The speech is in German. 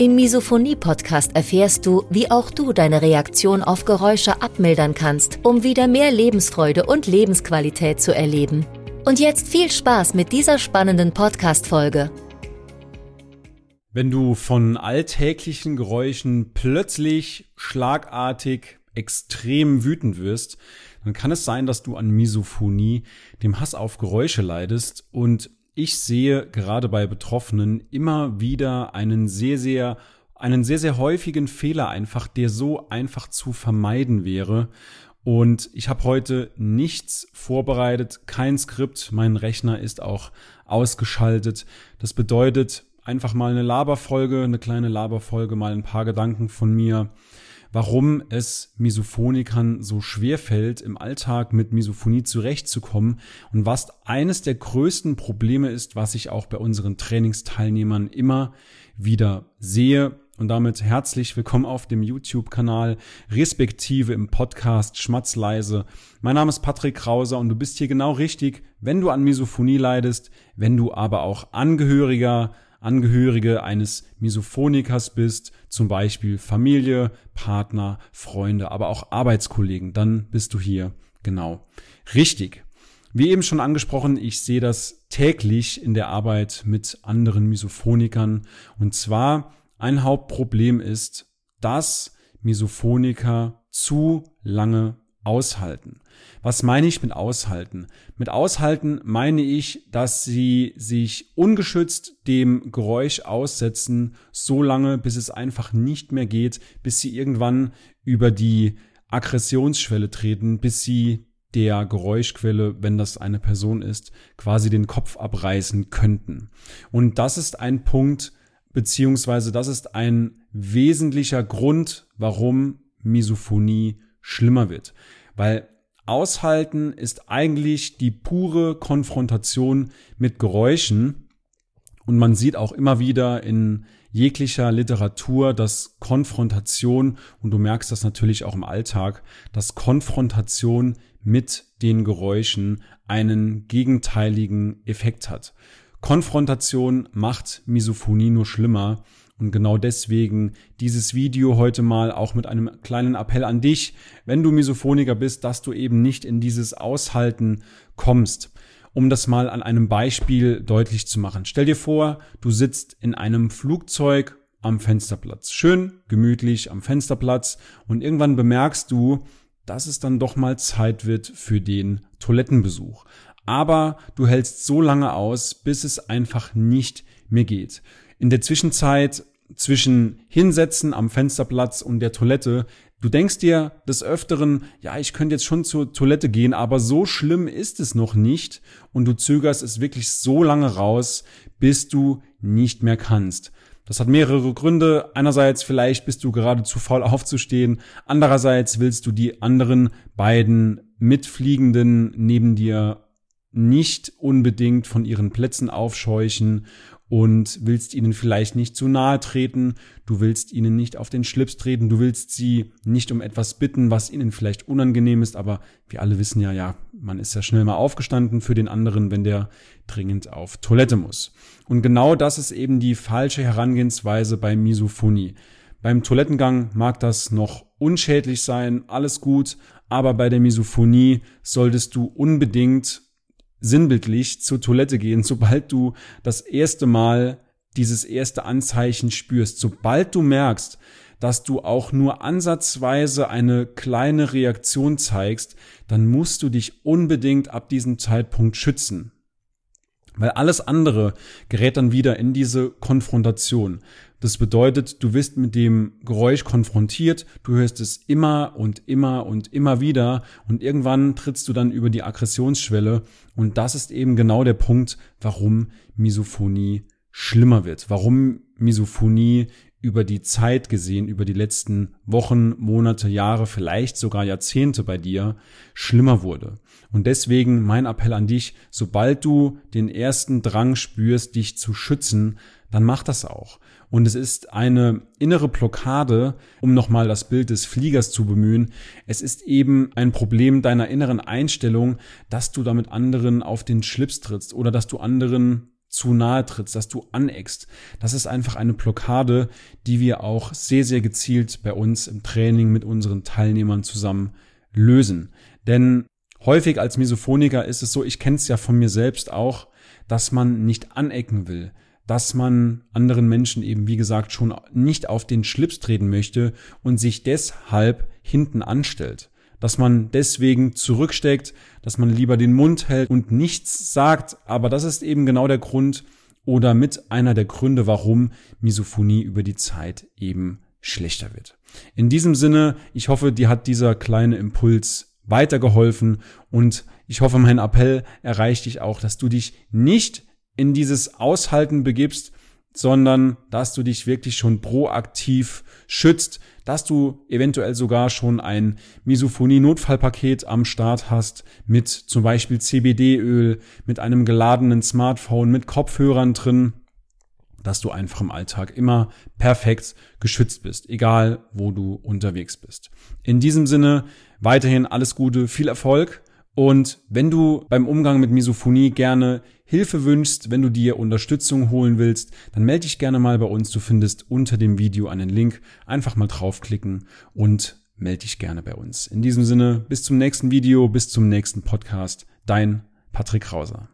Im Misophonie-Podcast erfährst du, wie auch du deine Reaktion auf Geräusche abmildern kannst, um wieder mehr Lebensfreude und Lebensqualität zu erleben. Und jetzt viel Spaß mit dieser spannenden Podcast-Folge. Wenn du von alltäglichen Geräuschen plötzlich schlagartig extrem wütend wirst, dann kann es sein, dass du an Misophonie, dem Hass auf Geräusche leidest und ich sehe gerade bei Betroffenen immer wieder einen sehr, sehr, einen sehr, sehr häufigen Fehler einfach, der so einfach zu vermeiden wäre. Und ich habe heute nichts vorbereitet, kein Skript, mein Rechner ist auch ausgeschaltet. Das bedeutet einfach mal eine Laberfolge, eine kleine Laberfolge, mal ein paar Gedanken von mir warum es Misophonikern so schwer fällt, im Alltag mit Misophonie zurechtzukommen und was eines der größten Probleme ist, was ich auch bei unseren Trainingsteilnehmern immer wieder sehe. Und damit herzlich willkommen auf dem YouTube-Kanal, respektive im Podcast Schmatzleise. Mein Name ist Patrick Krauser und du bist hier genau richtig, wenn du an Misophonie leidest, wenn du aber auch Angehöriger Angehörige eines Misophonikers bist, zum Beispiel Familie, Partner, Freunde, aber auch Arbeitskollegen, dann bist du hier genau richtig. Wie eben schon angesprochen, ich sehe das täglich in der Arbeit mit anderen Misophonikern. Und zwar ein Hauptproblem ist, dass Misophoniker zu lange aushalten. Was meine ich mit aushalten? Mit aushalten meine ich, dass sie sich ungeschützt dem Geräusch aussetzen, so lange, bis es einfach nicht mehr geht, bis sie irgendwann über die Aggressionsschwelle treten, bis sie der Geräuschquelle, wenn das eine Person ist, quasi den Kopf abreißen könnten. Und das ist ein Punkt, beziehungsweise das ist ein wesentlicher Grund, warum Misophonie schlimmer wird. Weil Aushalten ist eigentlich die pure Konfrontation mit Geräuschen. Und man sieht auch immer wieder in jeglicher Literatur, dass Konfrontation, und du merkst das natürlich auch im Alltag, dass Konfrontation mit den Geräuschen einen gegenteiligen Effekt hat. Konfrontation macht Misophonie nur schlimmer und genau deswegen dieses Video heute mal auch mit einem kleinen Appell an dich, wenn du Misophoniker bist, dass du eben nicht in dieses Aushalten kommst. Um das mal an einem Beispiel deutlich zu machen. Stell dir vor, du sitzt in einem Flugzeug am Fensterplatz. Schön, gemütlich am Fensterplatz und irgendwann bemerkst du, dass es dann doch mal Zeit wird für den Toilettenbesuch. Aber du hältst so lange aus, bis es einfach nicht mehr geht. In der Zwischenzeit zwischen Hinsetzen am Fensterplatz und der Toilette. Du denkst dir des Öfteren, ja, ich könnte jetzt schon zur Toilette gehen, aber so schlimm ist es noch nicht und du zögerst es wirklich so lange raus, bis du nicht mehr kannst. Das hat mehrere Gründe. Einerseits vielleicht bist du gerade zu faul aufzustehen. Andererseits willst du die anderen beiden Mitfliegenden neben dir nicht unbedingt von ihren Plätzen aufscheuchen und willst ihnen vielleicht nicht zu nahe treten, du willst ihnen nicht auf den Schlips treten, du willst sie nicht um etwas bitten, was ihnen vielleicht unangenehm ist, aber wir alle wissen ja, ja, man ist ja schnell mal aufgestanden für den anderen, wenn der dringend auf Toilette muss. Und genau das ist eben die falsche Herangehensweise bei Misophonie. Beim Toilettengang mag das noch unschädlich sein, alles gut, aber bei der Misophonie solltest du unbedingt sinnbildlich zur Toilette gehen, sobald du das erste Mal dieses erste Anzeichen spürst, sobald du merkst, dass du auch nur ansatzweise eine kleine Reaktion zeigst, dann musst du dich unbedingt ab diesem Zeitpunkt schützen. Weil alles andere gerät dann wieder in diese Konfrontation. Das bedeutet, du wirst mit dem Geräusch konfrontiert, du hörst es immer und immer und immer wieder und irgendwann trittst du dann über die Aggressionsschwelle und das ist eben genau der Punkt, warum Misophonie schlimmer wird, warum Misophonie über die Zeit gesehen, über die letzten Wochen, Monate, Jahre, vielleicht sogar Jahrzehnte bei dir schlimmer wurde. Und deswegen mein Appell an dich, sobald du den ersten Drang spürst, dich zu schützen, dann mach das auch. Und es ist eine innere Blockade, um nochmal das Bild des Fliegers zu bemühen. Es ist eben ein Problem deiner inneren Einstellung, dass du damit anderen auf den Schlips trittst oder dass du anderen zu nahe trittst, dass du aneckst. Das ist einfach eine Blockade, die wir auch sehr, sehr gezielt bei uns im Training mit unseren Teilnehmern zusammen lösen. Denn häufig als Misophoniker ist es so, ich kenne es ja von mir selbst auch, dass man nicht anecken will, dass man anderen Menschen eben, wie gesagt, schon nicht auf den Schlips treten möchte und sich deshalb hinten anstellt. Dass man deswegen zurücksteckt, dass man lieber den Mund hält und nichts sagt. Aber das ist eben genau der Grund oder mit einer der Gründe, warum Misophonie über die Zeit eben schlechter wird. In diesem Sinne, ich hoffe, dir hat dieser kleine Impuls weitergeholfen und ich hoffe, mein Appell erreicht dich auch, dass du dich nicht in dieses Aushalten begibst, sondern dass du dich wirklich schon proaktiv schützt, dass du eventuell sogar schon ein Misophonie-Notfallpaket am Start hast mit zum Beispiel CBD-Öl, mit einem geladenen Smartphone, mit Kopfhörern drin, dass du einfach im Alltag immer perfekt geschützt bist, egal wo du unterwegs bist. In diesem Sinne weiterhin alles Gute, viel Erfolg und wenn du beim Umgang mit Misophonie gerne Hilfe wünschst, wenn du dir Unterstützung holen willst, dann melde dich gerne mal bei uns. Du findest unter dem Video einen Link. Einfach mal draufklicken und melde dich gerne bei uns. In diesem Sinne, bis zum nächsten Video, bis zum nächsten Podcast. Dein Patrick Krauser.